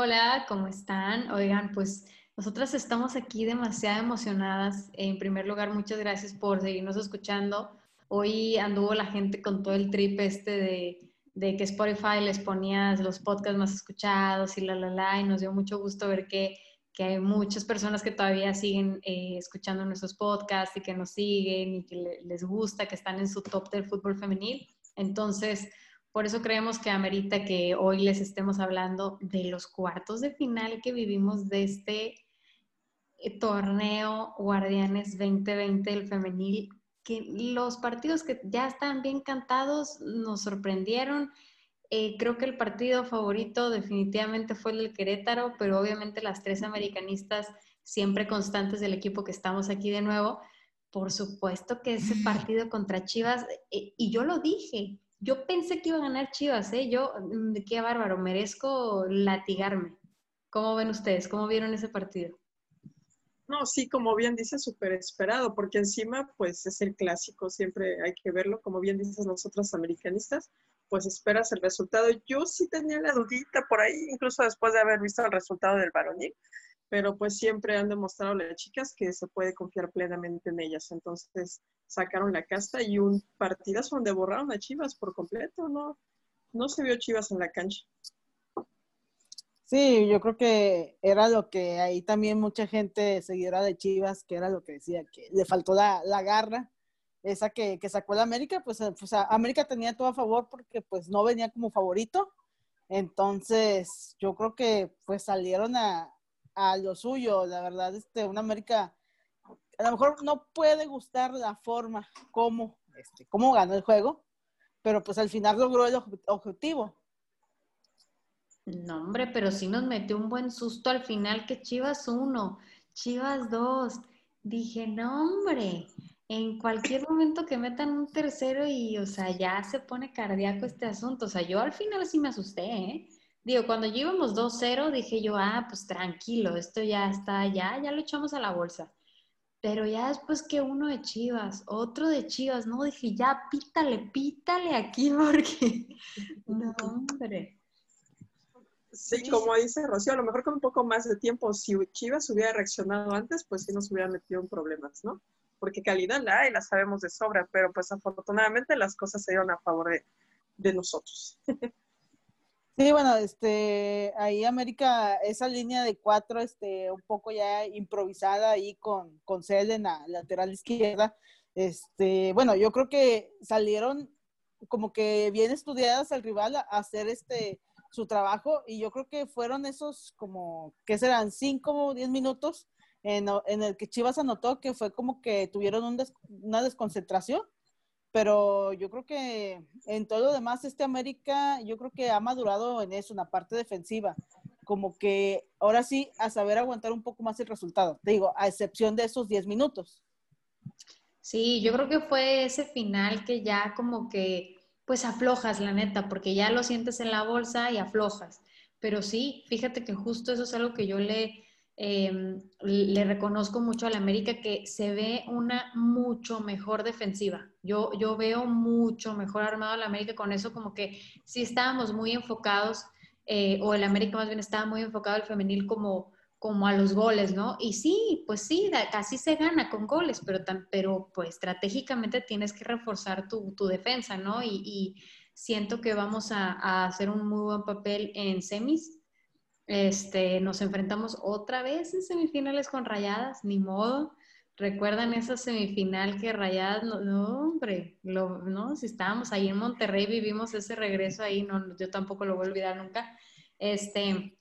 Hola, ¿cómo están? Oigan, pues nosotras estamos aquí demasiado emocionadas. En primer lugar, muchas gracias por seguirnos escuchando. Hoy anduvo la gente con todo el trip este de, que Spotify les ponía los podcasts más escuchados y la, la, la, y nos dio mucho gusto ver que, hay muchas personas que todavía siguen eh, escuchando nuestros podcasts y que nos siguen y que les gusta, que están en su top del fútbol femenil. Entonces, por eso creemos que amerita que hoy les estemos hablando de los cuartos de final que vivimos de este eh, torneo Guardianes 2020 del femenil, que los partidos que ya están bien cantados nos sorprendieron. Eh, creo que el partido favorito definitivamente fue el del Querétaro, pero obviamente las tres americanistas siempre constantes del equipo que estamos aquí de nuevo. Por supuesto que ese partido contra Chivas, eh, y yo lo dije, yo pensé que iba a ganar Chivas, ¿eh? Yo, mm, qué bárbaro, merezco latigarme. ¿Cómo ven ustedes? ¿Cómo vieron ese partido? No, sí, como bien dice, súper esperado, porque encima, pues es el clásico, siempre hay que verlo, como bien dices nosotros americanistas, pues esperas el resultado. Yo sí tenía la dudita por ahí, incluso después de haber visto el resultado del varonil, pero pues siempre han demostrado las chicas que se puede confiar plenamente en ellas. Entonces sacaron la casta y un partidazo donde borraron a Chivas por completo, ¿no? No se vio Chivas en la cancha. Sí, yo creo que era lo que ahí también mucha gente seguidora de Chivas, que era lo que decía, que le faltó la, garra, esa que, sacó la América, pues, pues América tenía todo a favor porque pues no venía como favorito, entonces yo creo que pues salieron a, a lo suyo, la verdad, este, una América, a lo mejor no puede gustar la forma como, este, cómo ganó el juego, pero pues al final logró el objetivo. No, hombre, pero sí nos metió un buen susto al final que Chivas 1, Chivas 2. Dije, no, hombre, en cualquier momento que metan un tercero y, o sea, ya se pone cardíaco este asunto. O sea, yo al final sí me asusté, ¿eh? Digo, cuando íbamos 2-0, dije yo, ah, pues tranquilo, esto ya está, ya, ya lo echamos a la bolsa. Pero ya después que uno de Chivas, otro de Chivas, no, dije, ya pítale, pítale aquí porque, no, hombre. Sí, como dice Rocío, a lo mejor con un poco más de tiempo, si Chivas hubiera reaccionado antes, pues sí nos hubiera metido en problemas, ¿no? Porque calidad la hay, la sabemos de sobra, pero pues afortunadamente las cosas se dieron a favor de, de nosotros. Sí, bueno, este, ahí América, esa línea de cuatro, este, un poco ya improvisada ahí con, con Cel en la lateral izquierda, este, bueno, yo creo que salieron como que bien estudiadas al rival a hacer este, su trabajo y yo creo que fueron esos como, ¿qué serán? Cinco o diez minutos en, en, el que Chivas anotó que fue como que tuvieron un una desconcentración pero yo creo que en todo lo demás, este América, yo creo que ha madurado en eso, en la parte defensiva, como que ahora sí, a saber aguantar un poco más el resultado, te digo, a excepción de esos 10 minutos. Sí, yo creo que fue ese final que ya como que, pues aflojas, la neta, porque ya lo sientes en la bolsa y aflojas. Pero sí, fíjate que justo eso es algo que yo le, Em, le reconozco mucho a la América que se ve una mucho mejor defensiva. Yo, yo veo mucho mejor armado la América con eso, como que sí estábamos muy enfocados, eh, o el América más bien estaba muy enfocado al femenil como, como a los goles, ¿no? Y sí, pues sí, casi se gana con goles, pero, tan, pero pues estratégicamente tienes que reforzar tu, tu defensa, ¿no? Y, y, siento que vamos a, a hacer un muy buen papel en semis este, nos enfrentamos otra vez en semifinales con Rayadas, ni modo. ¿Recuerdan esa semifinal que Rayadas, no, hombre, no, si estábamos ahí en Monterrey, vivimos ese regreso ahí, no, yo tampoco lo voy a olvidar nunca. Este,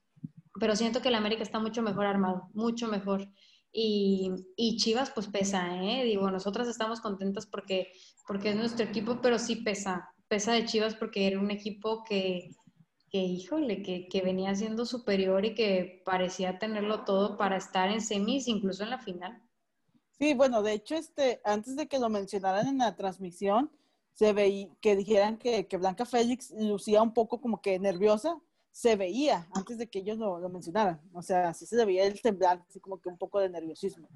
pero siento que el América está mucho mejor armado, mucho mejor. Y, y, Chivas pues pesa, ¿eh? Digo, nosotras estamos contentas porque, porque es nuestro equipo, pero sí pesa, pesa de Chivas porque era un equipo que, que híjole, que, que venía siendo superior y que parecía tenerlo todo para estar en semis, incluso en la final. Sí, bueno, de hecho, este, antes de que lo mencionaran en la transmisión, se veía que dijeran que, que Blanca Félix lucía un poco como que nerviosa, se veía antes de que ellos lo, lo mencionaran. O sea, sí se veía el temblar, así como que un poco de nerviosismo.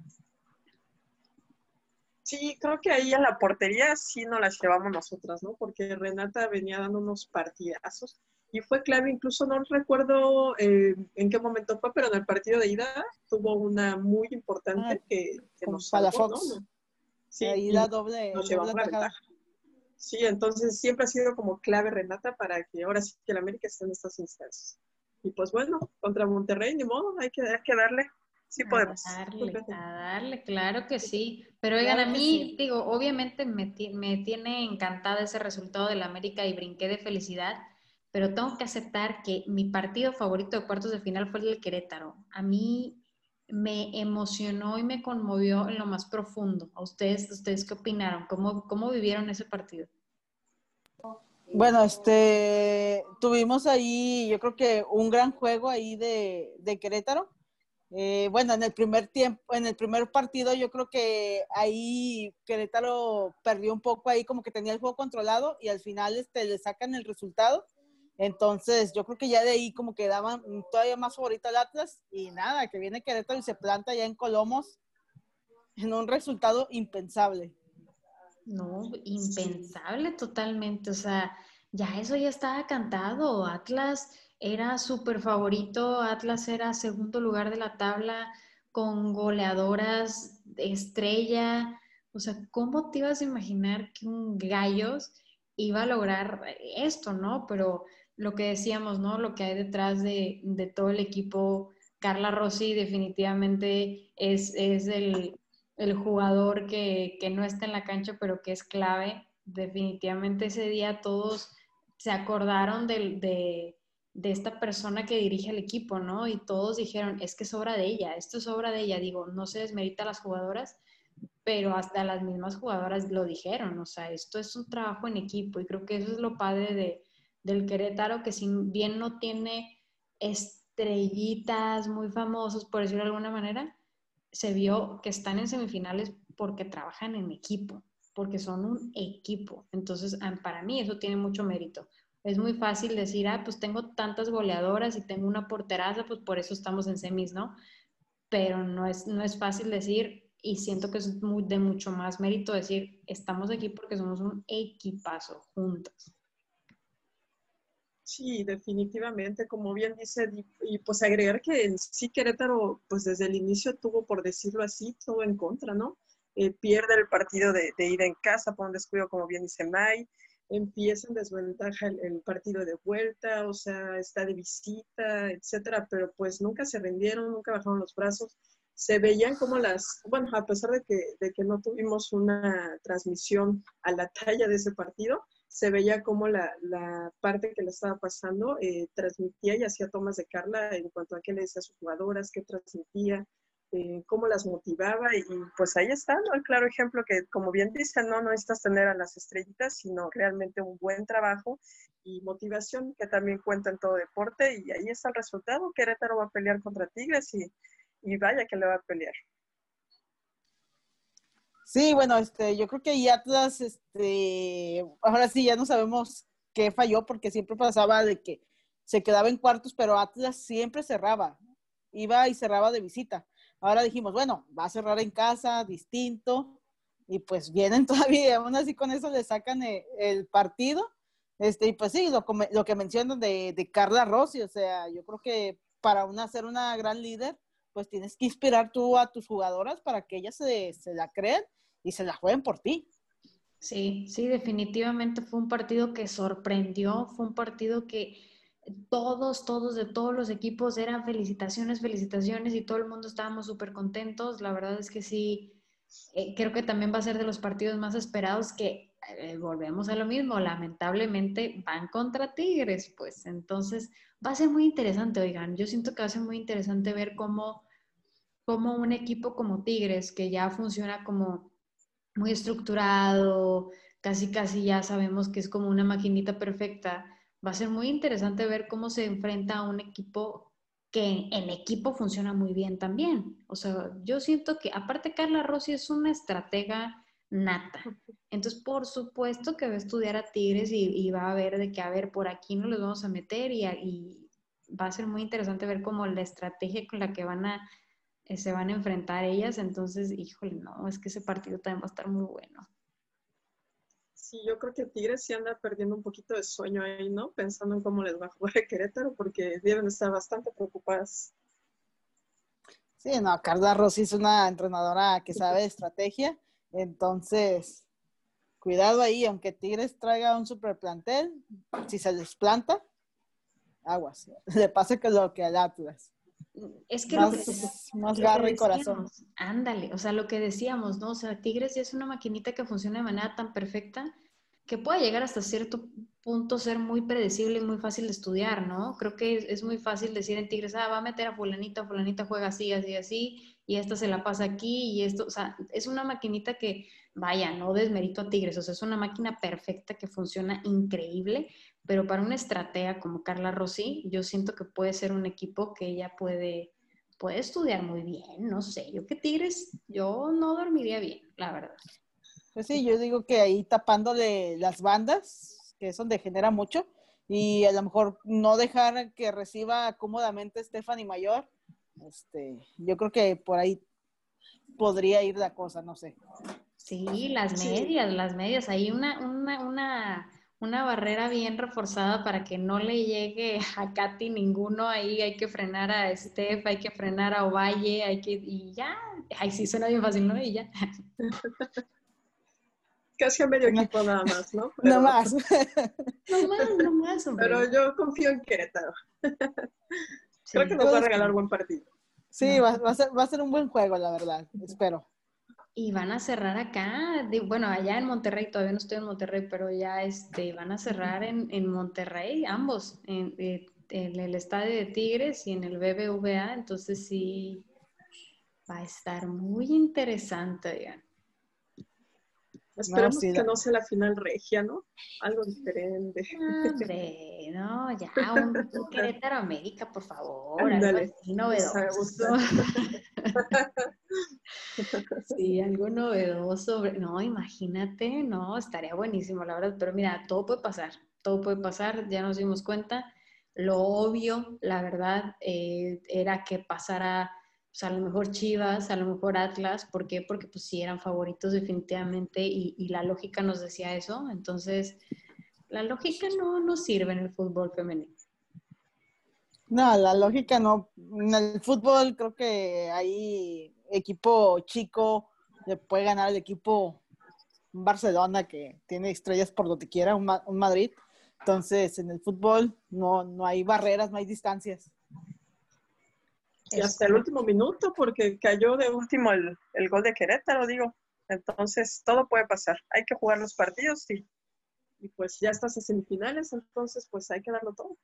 Sí, creo que ahí en la portería sí nos las llevamos nosotras, ¿no? Porque Renata venía dando unos partidazos y fue clave, incluso no recuerdo eh, en qué momento fue, pero en el partido de ida tuvo una muy importante Ah, que, que nos salvó, Palafox. ¿no? Sí, la doble, nos doble llevamos la ventaja. Sí, entonces siempre ha sido como clave Renata para que ahora sí que el América esté en estas instancias. Y pues bueno, contra Monterrey, ni modo, hay que, hay que darle. Sí podemos. A darle, a darle, claro que sí. Pero oigan, Claro a mí, sí. digo, obviamente me, me tiene encantada ese resultado del América y brinqué de felicidad, pero tengo que aceptar que mi partido favorito de cuartos de final fue el del Querétaro. A mí me emocionó y me conmovió en lo más profundo. ¿A ustedes, ustedes qué opinaron? ¿Cómo, cómo vivieron ese partido? Bueno, este, tuvimos ahí, yo creo que un gran juego ahí de, de Querétaro. Eh, bueno, en el primer tiempo, en el primer partido, yo creo que ahí Querétaro perdió un poco ahí, como que tenía el juego controlado y al final este, le sacan el resultado. Entonces, yo creo que ya de ahí como que daban todavía más favorito al Atlas y nada, que viene Querétaro y se planta ya en Colomos en un resultado impensable. No, impensable totalmente. O sea, ya eso ya estaba cantado. Atlas era súper favorito. Atlas era segundo lugar de la tabla con goleadoras estrella. O sea, ¿cómo te ibas a imaginar que un Gallos iba a lograr esto, no? Pero lo que decíamos, ¿no? Lo que hay detrás de, de todo el equipo. Carla Rossi definitivamente es, es el, el jugador que, que, no está en la cancha, pero que es clave. Definitivamente ese día todos se acordaron de, de, de, esta persona que dirige el equipo, ¿no? Y todos dijeron, es que es obra de ella, esto es obra de ella. Digo, no se desmerita a las jugadoras, pero hasta las mismas jugadoras lo dijeron, o sea, esto es un trabajo en equipo y creo que eso es lo padre de, del Querétaro, que si bien no tiene estrellitas muy famosos, por decirlo de alguna manera, se vio que están en semifinales porque trabajan en equipo, porque son un equipo. Entonces, para mí eso tiene mucho mérito. Es muy fácil decir, ah, pues tengo tantas goleadoras y tengo una porteraza, pues por eso estamos en semis, ¿no? Pero no es, no es fácil decir, y siento que es muy, de mucho más mérito decir, estamos aquí porque somos un equipazo juntas. Sí, definitivamente, como bien dice, y pues agregar que en sí Querétaro, pues desde el inicio tuvo, por decirlo así, todo en contra, ¿no? Eh, pierde el partido de, de, ida en casa por un descuido, como bien dice May, empieza en desventaja el, el, partido de vuelta, o sea, está de visita, etcétera, pero pues nunca se rindieron, nunca bajaron los brazos, se veían como las, bueno, a pesar de que, de que no tuvimos una transmisión a la talla de ese partido, se veía como la, la parte que le estaba pasando eh, transmitía y hacía tomas de Carla en cuanto a qué le decía a sus jugadoras, qué transmitía, eh, cómo las motivaba y, pues ahí está. El claro ejemplo que como bien dice, no, no necesitas tener a las estrellitas, sino realmente un buen trabajo y motivación que también cuenta en todo deporte y ahí está el resultado, Querétaro va a pelear contra Tigres y, y vaya que le va a pelear. Sí, bueno, este, yo creo que ahí Atlas, este, ahora sí ya no sabemos qué falló porque siempre pasaba de que se quedaba en cuartos, pero Atlas siempre cerraba, iba y cerraba de visita. Ahora dijimos, bueno, va a cerrar en casa, distinto, y pues vienen todavía, aún así con eso le sacan el, el partido. Este, y pues sí, lo, lo que mencionan de, de, Carla Rossi, o sea, yo creo que para una, ser una gran líder, pues tienes que inspirar tú a tus jugadoras para que ellas se, la crean y se la jueguen por ti. Sí, sí, definitivamente fue un partido que sorprendió, fue un partido que todos, todos de todos los equipos eran felicitaciones, felicitaciones y todo el mundo estábamos súper contentos. La verdad es que sí, eh, creo que también va a ser de los partidos más esperados que eh, volvemos a lo mismo, lamentablemente van contra Tigres, pues entonces va a ser muy interesante, oigan, yo siento que va a ser muy interesante ver cómo, cómo un equipo como Tigres, que ya funciona como muy estructurado, casi casi ya sabemos que es como una maquinita perfecta, va a ser muy interesante ver cómo se enfrenta a un equipo que en equipo funciona muy bien también. O sea, yo siento que aparte Carla Rossi es una estratega nata. Entonces, por supuesto que va a estudiar a Tigres y, va a ver de que, a ver, por aquí no los vamos a meter y, y va a ser muy interesante ver cómo la estrategia con la que van a, eh, se van a enfrentar ellas. Entonces, híjole, no, es que ese partido también va a estar muy bueno. Sí, yo creo que Tigres sí anda perdiendo un poquito de sueño ahí, ¿no? Pensando en cómo les va a jugar a Querétaro, porque deben estar bastante preocupadas. Sí, no, Carla Rossi es una entrenadora que sabe de estrategia, entonces, cuidado ahí, aunque Tigres traiga un super plantel, si se desplanta, aguas, le pasa que lo que al Atlas. Es que más, más garra y corazón. Ándale, o sea, lo que decíamos, ¿no? O sea, Tigres ya es una maquinita que funciona de manera tan perfecta que puede llegar hasta cierto punto ser muy predecible y muy fácil de estudiar, ¿no? Creo que es, muy fácil decir en Tigres, ah, va a meter a fulanita, fulanita juega así, así, así, y esta se la pasa aquí, y esto, o sea, es una maquinita que, vaya, no desmerito a Tigres, o sea, es una máquina perfecta que funciona increíble, pero para una estratega como Carla Rossi, yo siento que puede ser un equipo que ella puede, puede estudiar muy bien, no sé, yo que Tigres, yo no dormiría bien, la verdad. Pues sí, yo digo que ahí tapándole las bandas, que es donde genera mucho, y a lo mejor no dejar que reciba cómodamente Stephanie Mayor, este, yo creo que por ahí podría ir la cosa, no sé. Sí, las medias, las medias, hay una, una, una una barrera bien reforzada para que no le llegue a Katy ninguno. Ahí hay que frenar a Steph, hay que frenar a Ovalle, hay que, y ya. Ay, sí, suena bien fácil, ¿no? Y ya. Casi a medio equipo nada más, ¿no? no más. no más, no más, hombre. Pero yo confío en Querétaro. Creo que nos va a regalar buen partido. Sí, va, a ser, va a ser un buen juego, la verdad. Espero. Y van a cerrar acá, bueno, allá en Monterrey, todavía no estoy en Monterrey, pero ya este, van a cerrar en, Monterrey, ambos, eh, en, el estadio de Tigres y en el BBVA, entonces sí, va a estar muy interesante, ya. Esperemos que no sea la final regia, ¿no? Algo diferente. Hombre, no, ya, un, Querétaro América, por favor, algo así novedoso. sí, algo novedoso. No, imagínate, no, estaría buenísimo, la verdad, pero mira, todo puede pasar, todo puede pasar, ya nos dimos cuenta. Lo obvio, la verdad, eh, era que pasara pues, a lo mejor Chivas, a lo mejor Atlas, ¿por qué? Porque pues sí eran favoritos definitivamente y, la lógica nos decía eso, entonces la lógica no, no sirve en el fútbol femenino. No, la lógica no. En el fútbol creo que hay equipo chico le puede ganar el equipo Barcelona que tiene estrellas por donde quiera, un, un Madrid. Entonces, en el fútbol no, no hay barreras, no hay distancias. Y hasta el último minuto, porque cayó de último el, gol de Querétaro, digo. Entonces, todo puede pasar. Hay que jugar los partidos y, y pues ya estás en semifinales, entonces pues hay que darlo todo.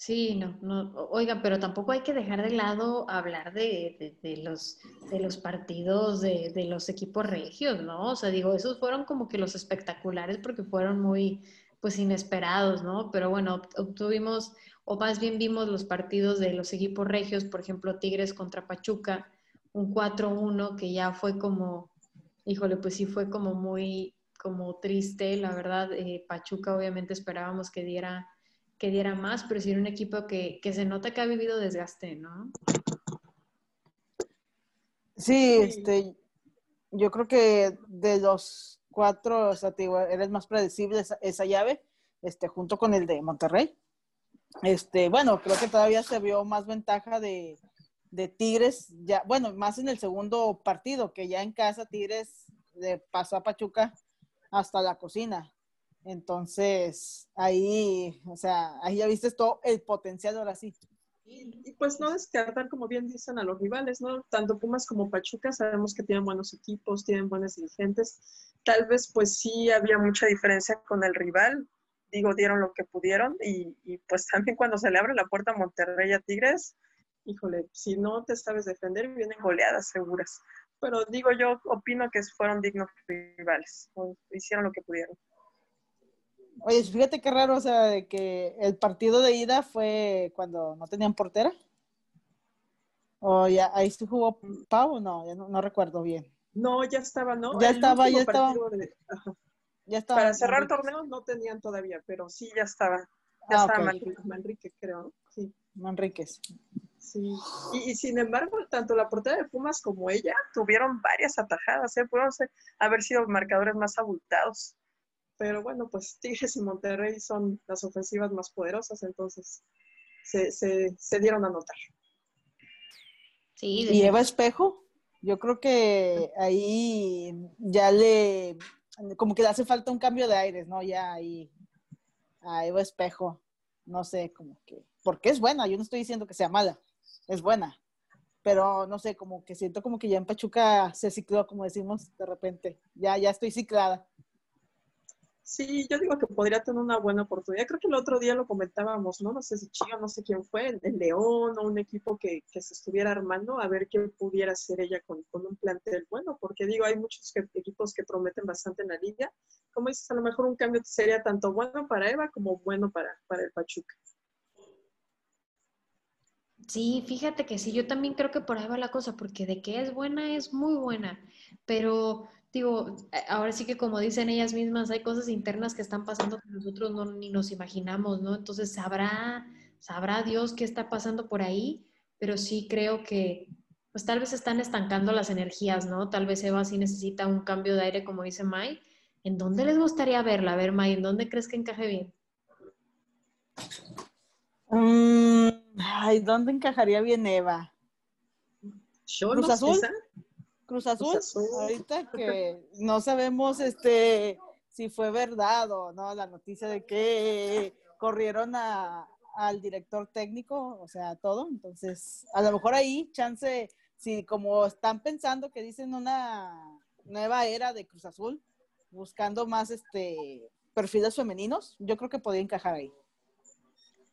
Sí, no, no, oiga, pero tampoco hay que dejar de lado hablar de, de, los, de los partidos de, de, los equipos regios, ¿no? O sea, digo, esos fueron como que los espectaculares porque fueron muy, pues, inesperados, ¿no? Pero bueno, obtuvimos o más bien vimos los partidos de los equipos regios, por ejemplo, Tigres contra Pachuca, un 4-1 que ya fue como, híjole, pues sí fue como muy, como triste, la verdad. Eh, Pachuca obviamente esperábamos que diera, que diera más, pero sí era un equipo que, que se nota que ha vivido desgaste, ¿no? Sí, este, yo creo que de los cuatro, o sea, eres más predecible esa, esa, llave, este, junto con el de Monterrey. Este, bueno, creo que todavía se vio más ventaja de, Tigres, ya, bueno, más en el segundo partido, que ya en casa Tigres le pasó a Pachuca hasta la cocina. Entonces, ahí, o sea, ahí ya viste todo el potencial ahora sí. Y, pues no descartar, como bien dicen, a los rivales, ¿no? Tanto Pumas como Pachuca sabemos que tienen buenos equipos, tienen buenos dirigentes. Tal vez pues sí había mucha diferencia con el rival, digo, dieron lo que pudieron y, pues también cuando se le abre la puerta a Monterrey a Tigres, híjole, si no te sabes defender, vienen goleadas seguras. Pero digo, yo opino que fueron dignos rivales, hicieron lo que pudieron. Oye, fíjate qué raro, o sea, de que el partido de ida fue cuando no tenían portera. O ya, ahí se jugó Pau, no, ya no, no recuerdo bien. No, ya estaba, ¿no? Ya El estaba, ya estaba. de-. Ya estaba. Para cerrar torneos no tenían todavía, pero sí ya estaba. Ya Ah, estaba ok. Manrique, Manrique, creo. Sí, Manríquez. sí. Y, y sin embargo, tanto la portera de Pumas como ella tuvieron varias atajadas, ¿eh? Pudieron haber sido marcadores más abultados. Pero bueno, pues Tigres y Monterrey son las ofensivas más poderosas, entonces se, se, se dieron a notar. Sí, Y Eva Espejo, yo creo que ahí ya le, como que le hace falta un cambio de aires, ¿no? Ya ahí, a Eva Espejo, no sé, como que, porque es buena, yo no estoy diciendo que sea mala, es buena, pero no sé, como que siento como que ya en Pachuca se cicló, como decimos de repente, ya, ya estoy ciclada. Sí, yo digo que podría tener una buena oportunidad. Creo que el otro día lo comentábamos, ¿no? No sé si Chio, no sé quién fue, el, León o un equipo que, que se estuviera armando, a ver qué pudiera hacer ella con, con un plantel bueno, porque digo, hay muchos que- equipos que prometen bastante en la liga. Como dices, a lo mejor un cambio sería tanto bueno para Eva como bueno para, para el Pachuca. Sí, fíjate que sí, yo también creo que por ahí va la cosa, porque de que es buena, es muy buena, pero digo, a- ahora sí que como dicen ellas mismas, hay cosas internas que están pasando que nosotros no ni nos imaginamos, ¿no? Entonces sabrá, sabrá Dios qué está pasando por ahí, pero sí creo que pues tal vez están estancando las energías, ¿no? Tal vez Eva sí necesita un cambio de aire, como dice Mai. ¿En dónde les gustaría verla? A ver, Mai, ¿en dónde crees que encaje bien? Mm, ay, ¿dónde encajaría bien Eva? Cholos, ¿Cruz Azul? quizá. Cruz Azul, Azul. ahorita que no sabemos este si fue verdad o no la noticia de que corrieron a, al director técnico, o sea, todo. Entonces, a lo mejor ahí, chance, si como están pensando que dicen una nueva era de Cruz Azul, buscando más este perfiles femeninos, yo creo que podría encajar ahí.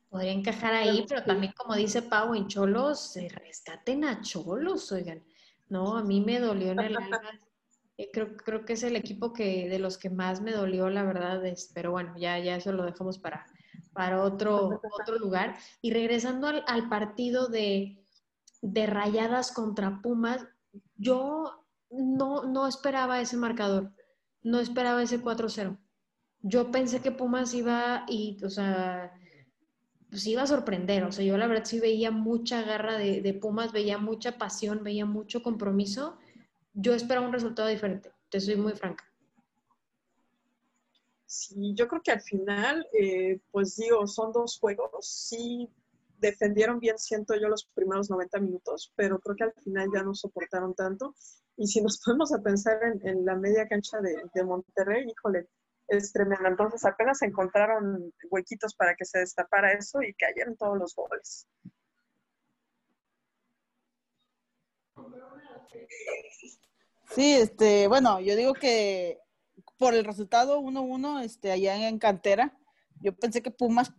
Podría encajar ahí, pero también como dice Pau en Cholos, se rescaten a Cholos, oigan. No, a mí me dolió en el alma. Eh, creo, creo que es el equipo que de los que más me dolió, la verdad, es, pero bueno, ya, ya eso lo dejamos para, para otro, otro lugar. Y regresando al, al partido de, de Rayadas contra Pumas, yo no, no esperaba ese marcador, no esperaba ese 4-0. Yo pensé que Pumas iba y, o sea, pues iba a sorprender. O sea, yo la verdad sí veía mucha garra de, de Pumas, veía mucha pasión, veía mucho compromiso. Yo esperaba un resultado diferente, te soy muy franca. Sí, yo creo que al final, eh, pues digo, son dos juegos. Sí, defendieron bien, siento yo, los primeros 90 minutos, pero creo que al final ya no soportaron tanto. Y si nos ponemos a pensar en, en la media cancha de, de Monterrey, híjole, es tremendo. Entonces apenas encontraron huequitos para que se destapara eso y cayeron todos los goles. Sí, este, bueno, yo digo que por el resultado 1-1, este, allá en Cantera, yo pensé que Pumas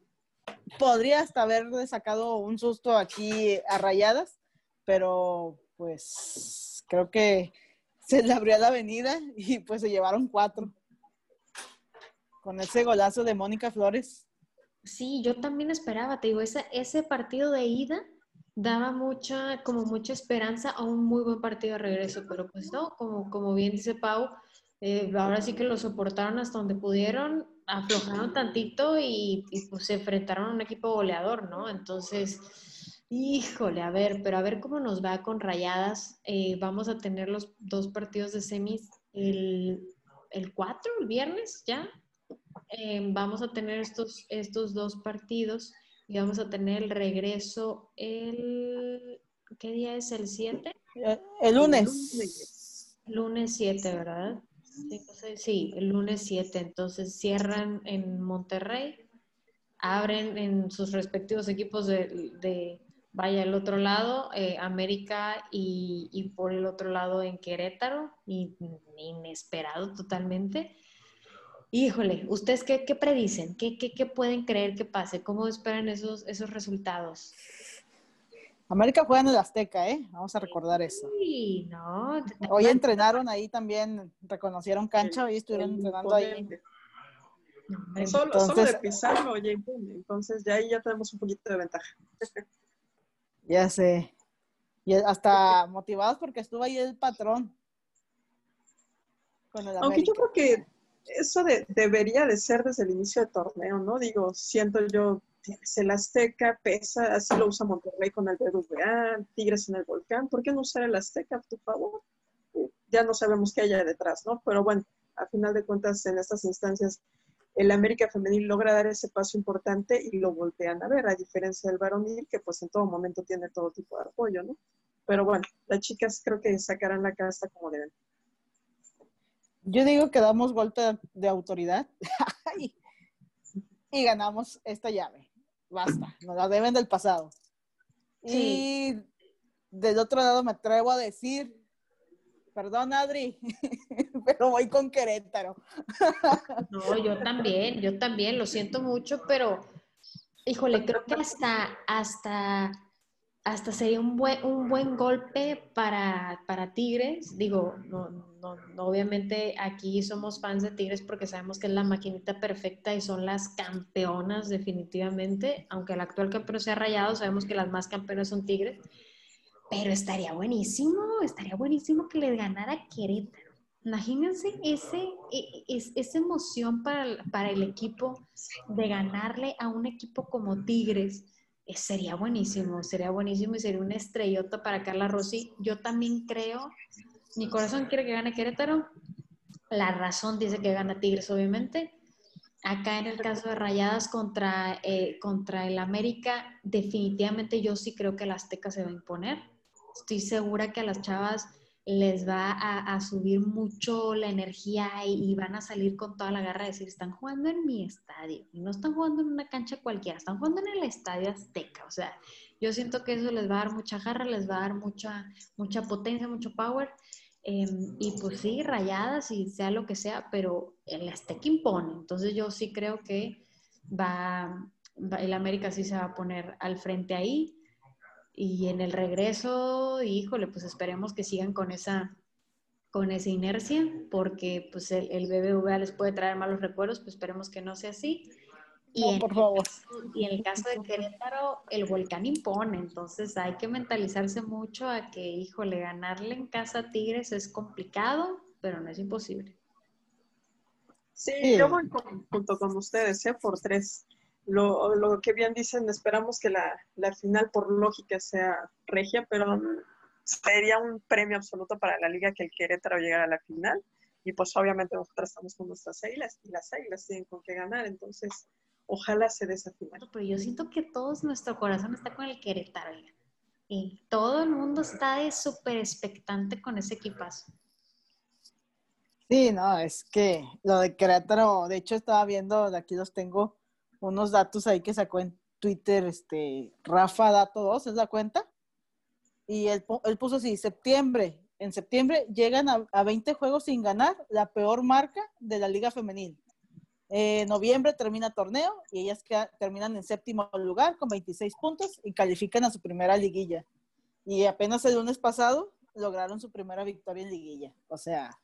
podría hasta haber sacado un susto aquí a rayadas, pero pues creo que se le abrió la avenida y pues se llevaron cuatro. Con ese golazo de Mónica Flores. Sí, yo también esperaba, te digo, ese, partido de ida daba mucha, como mucha esperanza a un muy buen partido de regreso, pero pues no, como, como bien dice Pau, eh, ahora sí que lo soportaron hasta donde pudieron, aflojaron tantito y, pues se enfrentaron a un equipo goleador, ¿no? Entonces, híjole, a ver, pero a ver cómo nos va con rayadas. Eh, vamos a tener los dos partidos de semis el, el 4, el viernes, ¿ya? Eh, vamos a tener estos, estos dos partidos y vamos a tener el regreso el... ¿Qué día es? ¿El 7? Eh, El lunes. Lunes 7, ¿verdad? Sé, sí, el lunes 7. Entonces cierran en Monterrey, abren en sus respectivos equipos de, de vaya, el otro lado, eh, América y, y, por el otro lado en Querétaro, y, inesperado totalmente. Híjole, ¿ustedes qué, qué predicen? ¿Qué, ¿Qué, qué, pueden creer que pase? ¿Cómo esperan esos, esos resultados? América juega en el Azteca, ¿eh? Vamos a recordar eso. Sí, no. Hoy entrenaron ahí también, reconocieron cancha, hoy estuvieron entrenando ahí. Solo, solo de pisarlo. Entonces ya ahí ya tenemos un poquito de ventaja. Ya sé. Y hasta motivados porque estuvo ahí el patrón. Con el Aunque yo creo que eso de, debería de ser desde el inicio del torneo, ¿no? Digo, siento yo, el Azteca, pesa, así lo usa Monterrey con el BBVA, Tigres en el Volcán, ¿por qué no usar el Azteca, por favor? Ya no sabemos qué hay detrás, ¿no? Pero bueno, a final de cuentas, en estas instancias, el América femenil logra dar ese paso importante y lo voltean a ver, a diferencia del varonil, que pues en todo momento tiene todo tipo de apoyo, ¿no? Pero bueno, las chicas creo que sacarán la casta como deben. Yo digo que damos golpe de autoridad y ganamos esta llave. Basta, nos la deben del pasado. Y del otro lado me atrevo a decir, perdón Adri, pero voy con Querétaro. No, yo también, yo también, lo siento mucho, pero híjole, creo que hasta, hasta hasta sería un buen, un buen golpe para, Tigres. Digo, no, no, obviamente aquí somos fans de Tigres porque sabemos que es la maquinita perfecta y son las campeonas definitivamente. Aunque el actual campeón sea rayado, sabemos que las más campeonas son Tigres. Pero estaría buenísimo, estaría buenísimo que les ganara Querétaro. Imagínense ese, e, e, esa emoción para, para el equipo de ganarle a un equipo como Tigres sería buenísimo, sería buenísimo y sería una estrellota para Carla Rossi. Yo también creo, mi corazón quiere que gane Querétaro, la razón dice que gana Tigres, obviamente. Acá en el caso de Rayadas contra, eh, contra el América, definitivamente yo sí creo que el Azteca se va a imponer. Estoy segura que a las chavas les va a, subir mucho la energía y, van a salir con toda la garra de decir, están jugando en mi estadio no están jugando en una cancha cualquiera, están jugando en el estadio Azteca. O sea, yo siento que eso les va a dar mucha garra, les va a dar mucha, mucha potencia, mucho power. Em, y pues sí, rayadas y sea lo que sea, pero el Azteca impone. Entonces yo sí creo que va, va el América sí se va a poner al frente ahí y en el regreso, híjole, pues esperemos que sigan con esa, con esa inercia, porque pues el, el BBVA les puede traer malos recuerdos, pues esperemos que no sea así. Y, por favor. y en el caso de Querétaro, el volcán impone, entonces hay que mentalizarse mucho a que, híjole, ganarle en casa a Tigres es complicado, pero no es imposible. Sí, yo voy junto con ustedes, ¿eh? por tres lo, lo, que bien dicen, esperamos que la, la, final por lógica sea regia, pero sería un premio absoluto para la liga que el Querétaro llegara a la final. Y pues obviamente nosotros estamos con nuestras águilas y las águilas tienen con qué ganar, entonces ojalá se dé esa final. Pero yo siento que todo nuestro corazón está con el Querétaro. Y todo el mundo está de súper expectante con ese equipazo. Sí, no, es que lo de Querétaro, de hecho estaba viendo, de aquí los tengo, unos datos ahí que sacó en Twitter, este, Rafa Dato 2, ¿es la cuenta? Y él, puso así, septiembre, en septiembre llegan a, 20 juegos sin ganar, la peor marca de la liga femenil. En noviembre termina torneo y ellas terminan en séptimo lugar con 26 puntos y califican a su primera liguilla. Y apenas el lunes pasado lograron su primera victoria en liguilla. O sea,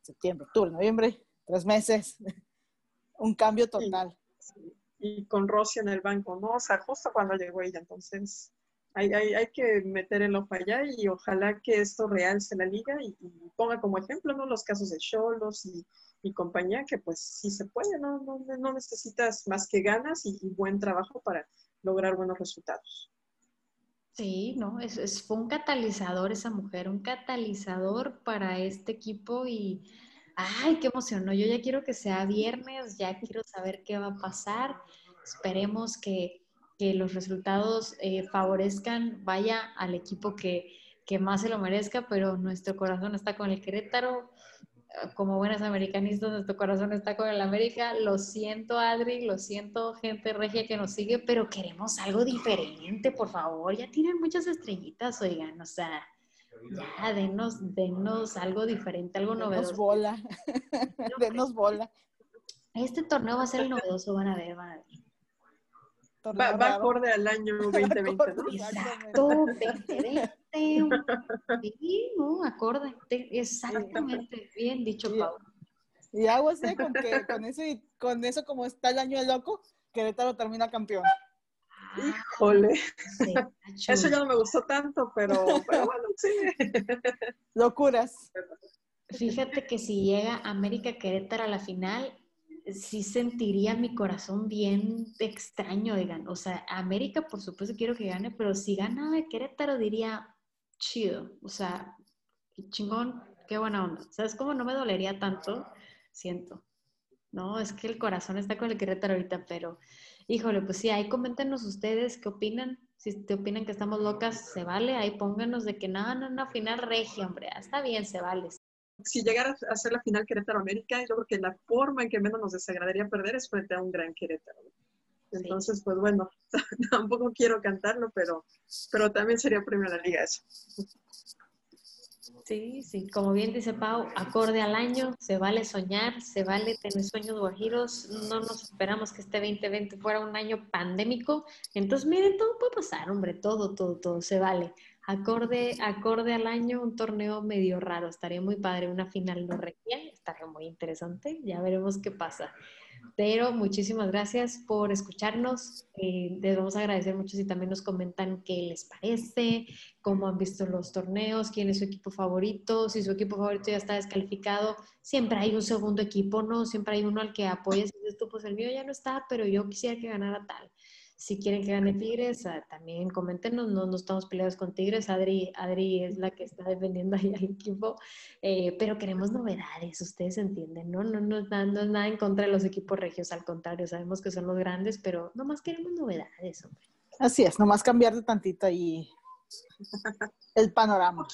septiembre, octubre, noviembre, tres meses. Un cambio total y con Rossi en el banco, ¿no? O sea, justo cuando llegó ella. Entonces, hay, hay, hay que meter el ojo allá y ojalá que esto realce la liga y, ponga como ejemplo, ¿no? Los casos de Cholos y, y, compañía, que pues sí se puede, ¿no? No, no necesitas más que ganas y, buen trabajo para lograr buenos resultados. Sí, no, es, es, fue un catalizador esa mujer, un catalizador para este equipo y ay, qué emoción, yo ya quiero que sea viernes, ya quiero saber qué va a pasar, esperemos que, los resultados eh, favorezcan, vaya al equipo que, más se lo merezca, pero nuestro corazón está con el Querétaro, como buenas americanistas, nuestro corazón está con el América. Lo siento, Adri, lo siento, gente regia que nos sigue, pero queremos algo diferente, por favor. Ya tienen muchas estrellitas, oigan, o sea, ya, denos, denos algo diferente, algo denos novedoso. bola. denos bola. Este torneo va a ser el novedoso, van a ver, van a ver. Va, va, acorde al año 2020, ¿no? Exacto, 2020. Sí, no, acorde. Exactamente, bien dicho, Pau. Y aguas ¿eh? con que con eso, y con eso como está el año de loco, Querétaro termina campeón. Híjole. Eso ya no me gustó tanto, pero, pero bueno, sí. Locuras. Fíjate que si llega América Querétaro a la final, sí sentiría mi corazón bien extraño, digan. O sea, América por supuesto quiero que gane, pero si gana Querétaro diría chido. O sea, chingón, qué buena onda. ¿Sabes cómo no me dolería tanto? Siento. No, es que el corazón está con el Querétaro ahorita, pero híjole, pues sí, ahí coméntenos ustedes qué opinan. Si te opinan que estamos locas, se vale. Ahí pónganos de que no, no, no, final regia, hombre. Está bien, se vale si llegara a ser la final Querétaro-América, yo creo que la forma en que menos nos desagradaría perder es frente a un gran Querétaro. Entonces, pues bueno, tampoco quiero cantarlo, pero, pero también sería premio a la liga eso. Sí, sí, como bien dice Pau, acorde al año, se vale soñar, se vale tener sueños guajiros, no nos esperamos que este 2020 fuera un año pandémico, entonces miren, todo puede pasar, hombre, todo, todo, todo, se vale acorde, acorde al año, un torneo medio raro. Estaría muy padre, una final no regia, estaría muy interesante. Ya veremos qué pasa. Pero muchísimas gracias por escucharnos. Eh, les vamos a agradecer mucho si también nos comentan qué les parece, cómo han visto los torneos, quién es su equipo favorito, si su equipo favorito ya está descalificado. Siempre hay un segundo equipo, ¿no? Siempre hay uno al que apoyes. Y dices tú, pues el mío ya no está, pero yo quisiera que ganara tal. Si quieren que gane Tigres, ah, también coméntenos, no, no estamos peleados con Tigres, Adri, Adri es la que está defendiendo ahí al equipo, eh, pero queremos novedades, ustedes entienden, ¿no? No, no, no, es nada en contra de los equipos regios, al contrario, sabemos que son los grandes, pero nomás queremos novedades, hombre. Así es, nomás cambiar de tantito ahí el panorama.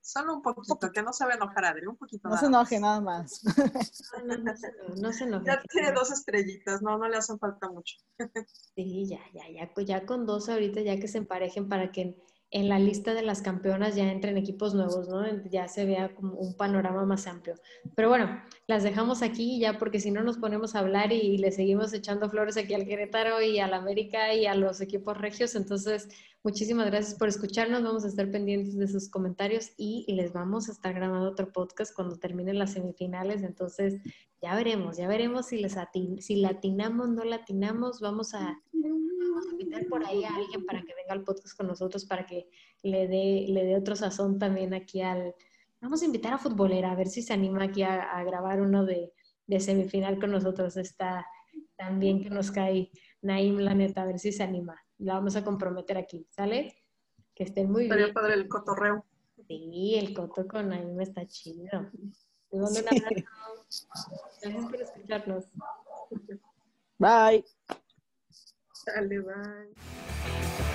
Solo un poquito, que no se va a enojar Adri, un poquito. No se enoje nada más. No, se, enoje. Ya tiene dos estrellitas, no, no le hacen falta mucho. Sí, ya, ya, ya, ya con dos ahorita, ya que se emparejen para que en la lista de las campeonas ya entren equipos nuevos, ¿no? Ya se vea como un panorama más amplio. Pero bueno, las dejamos aquí ya porque si no nos ponemos a hablar y, le seguimos echando flores aquí al Querétaro y al América y a los equipos regios. Entonces, muchísimas gracias por escucharnos. Vamos a estar pendientes de sus comentarios y les vamos a estar grabando otro podcast cuando terminen las semifinales. Entonces, ya veremos, ya veremos si, les si latinamos, no latinamos. Vamos a invitar por ahí a alguien para que venga al podcast con nosotros, para que le dé, le dé otro sazón también aquí al... Vamos a invitar a Futbolera, a ver si se anima aquí a, grabar uno de, semifinal con nosotros. Está también que nos cae Naim, la neta, a ver si se anima. La vamos a comprometer aquí, ¿sale? Que estén muy bien. padre el cotorreo. Sí, el coto con Naim está chido. un abrazo. Gracias por escucharnos. Bye. Dale, bye.